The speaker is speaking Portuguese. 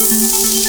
Música